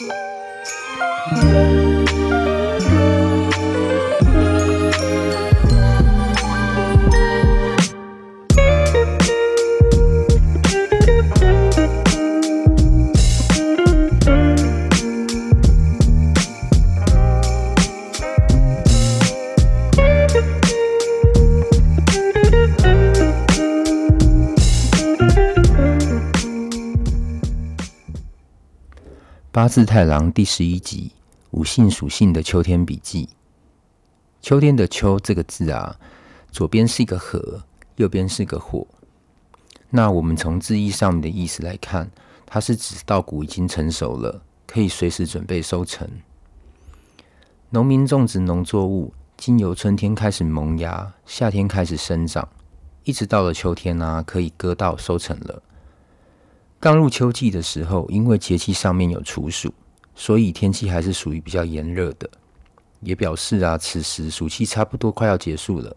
Música 八字太郎第十一集：五行属性的秋天笔记。秋天的“秋”这个字啊，左边是一个禾，右边是个火。那我们从字义上面的意思来看，它是指稻谷已经成熟了，可以随时准备收成。农民种植农作物，经由春天开始萌芽，夏天开始生长，一直到了秋天啊，可以割稻收成了。刚入秋季的时候，因为节气上面有处暑，所以天气还是属于比较炎热的，也表示啊，此时暑气差不多快要结束了。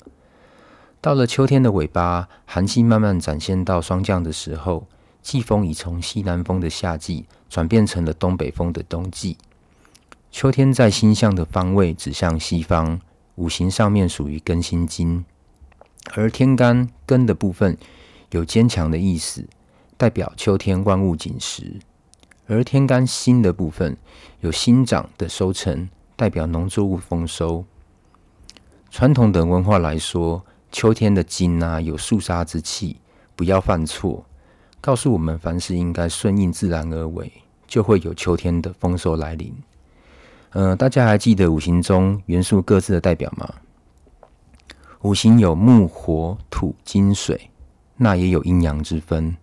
到了秋天的尾巴，寒气慢慢展现到霜降的时候，季风已从西南风的夏季转变成了东北风的冬季。秋天在星象的方位指向西方，五行上面属于庚辛金，而天干庚的部分有坚强的意思。代表秋天万物紧实，而天干辛的部分有新长的收成，代表农作物丰收。传统的文化来说，秋天的金啊有肃杀之气，不要犯错，告诉我们凡事应该顺应自然而为，就会有秋天的丰收来临。呃，大家还记得五行中元素各自的代表吗？五行有木、火、土、金、水，那也有阴阳之分。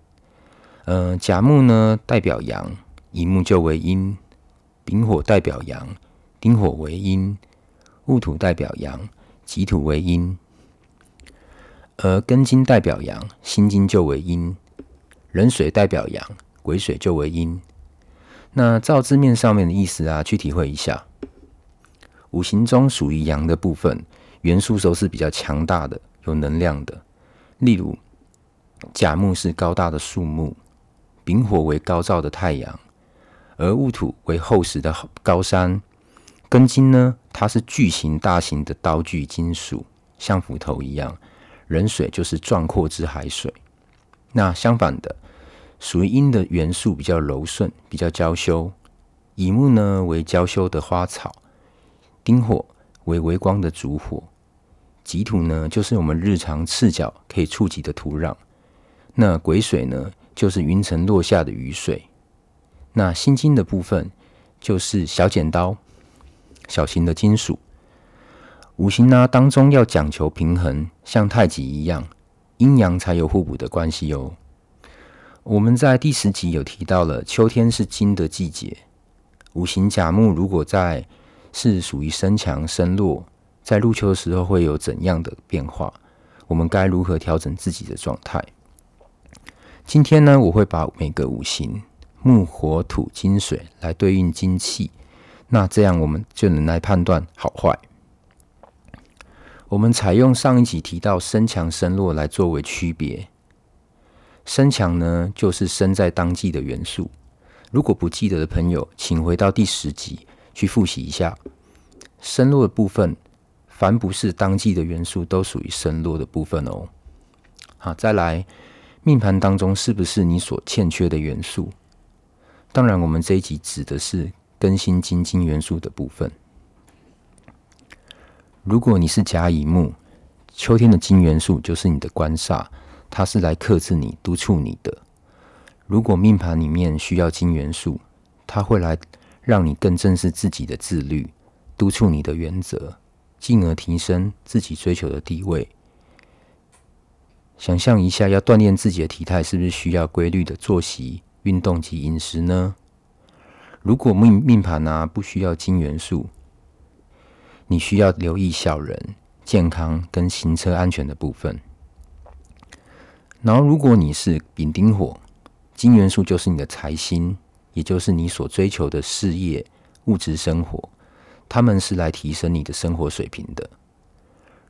呃，甲木呢代表阳，乙木就为阴；丙火代表阳，丁火为阴；戊土代表阳，己土为阴。而庚金代表阳，辛金就为阴；壬水代表阳，癸水就为阴。那照字面上面的意思啊，去体会一下。五行中属于阳的部分，元素都是比较强大的、有能量的。例如，甲木是高大的树木。丙火为高照的太阳，而戊土为厚实的高山。庚金呢，它是巨型大型的刀具金属，像斧头一样。壬水就是壮阔之海水。那相反的，属于阴的元素比较柔顺，比较娇羞。乙木呢为娇羞的花草，丁火为微光的烛火，己土呢就是我们日常赤脚可以触及的土壤。那癸水呢？就是云层落下的雨水，那心金的部分就是小剪刀，小型的金属。五行呢当中要讲求平衡，像太极一样，阴阳才有互补的关系哦。我们在第十集有提到了，秋天是金的季节。五行甲木如果在是属于升强升弱，在入秋的时候会有怎样的变化？我们该如何调整自己的状态？今天呢，我会把每个五行木、火、土、金、水来对应金气，那这样我们就能来判断好坏。我们采用上一集提到升强升弱来作为区别。升强呢，就是生在当季的元素。如果不记得的朋友，请回到第十集去复习一下。升弱的部分，凡不是当季的元素，都属于升弱的部分哦。好，再来。命盘当中是不是你所欠缺的元素？当然，我们这一集指的是更新金金元素的部分。如果你是甲乙木，秋天的金元素就是你的官煞，它是来克制你、督促你的。如果命盘里面需要金元素，它会来让你更正视自己的自律，督促你的原则，进而提升自己追求的地位。想象一下，要锻炼自己的体态，是不是需要规律的作息、运动及饮食呢？如果命命盘啊不需要金元素，你需要留意小人、健康跟行车安全的部分。然后，如果你是丙丁火，金元素就是你的财星，也就是你所追求的事业、物质生活，他们是来提升你的生活水平的。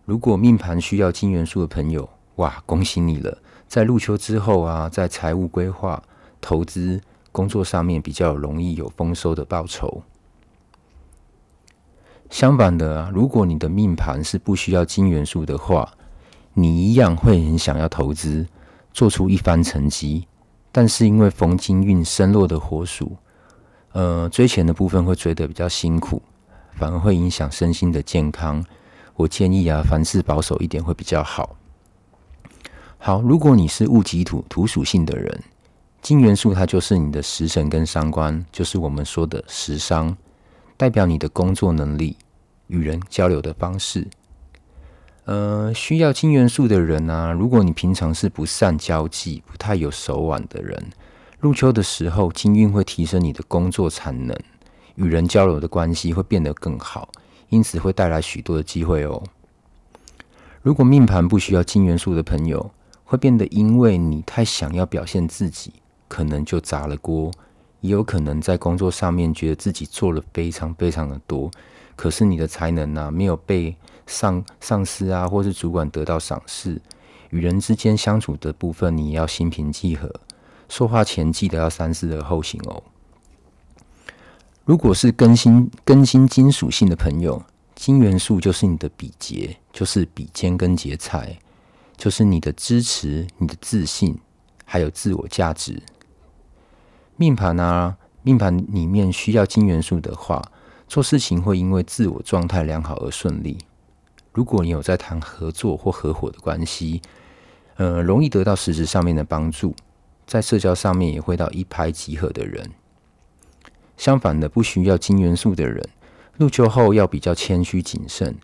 如果命盘需要金元素的朋友，哇，恭喜你了！在入秋之后啊，在财务规划、投资、工作上面比较容易有丰收的报酬。相反的，如果你的命盘是不需要金元素的话，你一样会很想要投资，做出一番成绩。但是因为逢金运生落的火属，呃，追钱的部分会追得比较辛苦，反而会影响身心的健康。我建议啊，凡事保守一点会比较好。好，如果你是戊己土土属性的人，金元素它就是你的食神跟伤官，就是我们说的食伤。代表你的工作能力、与人交流的方式。呃，需要金元素的人呢、如果你平常是不善交际、不太有手腕的人，入秋的时候，金运会提升你的工作产能，与人交流的关系会变得更好，因此会带来许多的机会哦。如果命盘不需要金元素的朋友，会变得因为你太想要表现自己，可能就砸了锅。也有可能在工作上面觉得自己做了非常非常的多，可是你的才能呢、啊，没有被上上司啊或是主管得到赏识。与人之间相处的部分，你要心平气和，说话前记得要三思而后行哦。如果是更新更新金属性的朋友，金元素就是你的比劫，就是比肩跟劫财，就是你的支持、你的自信，还有自我价值。命盘啊，命盘里面需要金元素的话，做事情会因为自我状态良好而顺利。如果你有在谈合作或合伙的关系，呃，容易得到实质上面的帮助，在社交上面也会到一拍即合的人。相反的，不需要金元素的人，入秋后要比较谦虚谨慎，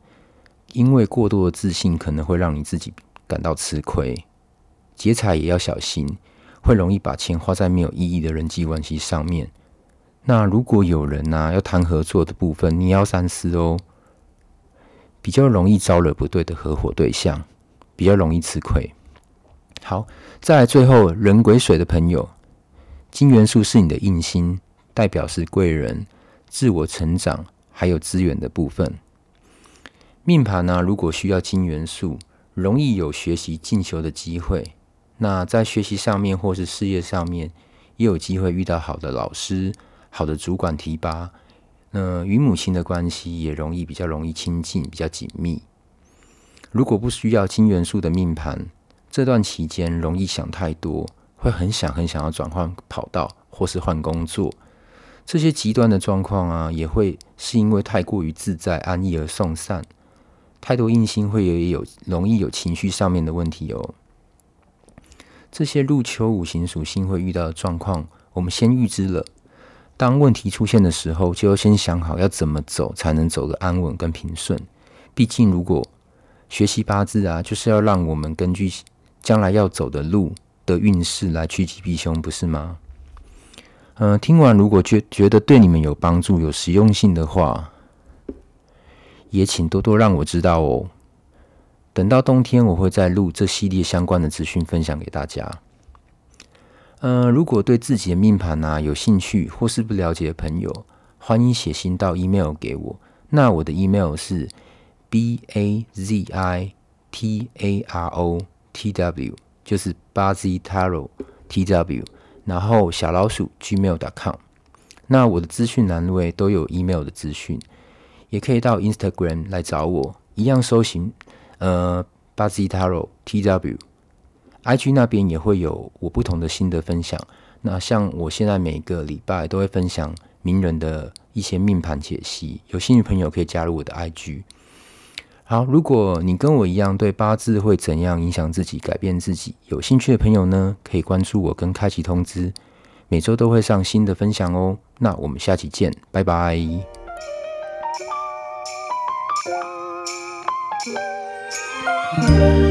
因为过多的自信可能会让你自己感到吃亏。劫财也要小心。会容易把钱花在没有意义的人际关系上面。那如果有人呢、啊、要谈合作的部分，你要三思哦，比较容易招惹不对的合伙对象，比较容易吃亏。好，再来最后人癸水的朋友，金元素是你的印星，代表是贵人、自我成长还有资源的部分。命盘呢、如果需要金元素，容易有学习进修的机会。那在学习上面或是事业上面，也有机会遇到好的老师、好的主管提拔。那与母亲的关系也容易比较容易亲近，比较紧密。如果不需要金元素的命盘，这段期间容易想太多，会很想很想要转换跑道或是换工作。这些极端的状况啊，也会是因为太过于自在安逸而送散。太多硬心会也有容易有情绪上面的问题哦。这些入秋五行属性会遇到的状况，我们先预知了。当问题出现的时候，就要先想好要怎么走才能走得安稳跟平顺。毕竟，如果学习八字啊，就是要让我们根据将来要走的路的运势来趋吉避凶，不是吗？嗯、听完如果觉觉得对你们有帮助、有实用性的话，也请多多让我知道哦。等到冬天，我会再录这系列相关的资讯分享给大家。呃，如果对自己的命盘啊有兴趣或是不了解的朋友，欢迎写信到 email 给我。那我的 email 是 b a z i t a r o t w，就是八 z tarot t w，然后小老鼠 gmail.com。那我的资讯栏位都有 email 的资讯，也可以到 Instagram 来找我，一样搜寻。呃，八字塔罗 TW，IG 那边也会有我不同的心得分享。那像我现在每个礼拜都会分享名人的一些命盘解析，有兴趣朋友可以加入我的 IG。好，如果你跟我一样对八字会怎样影响自己、改变自己有兴趣的朋友呢，可以关注我跟开启通知，每周都会上新的分享哦。那我们下期见，拜拜。嗯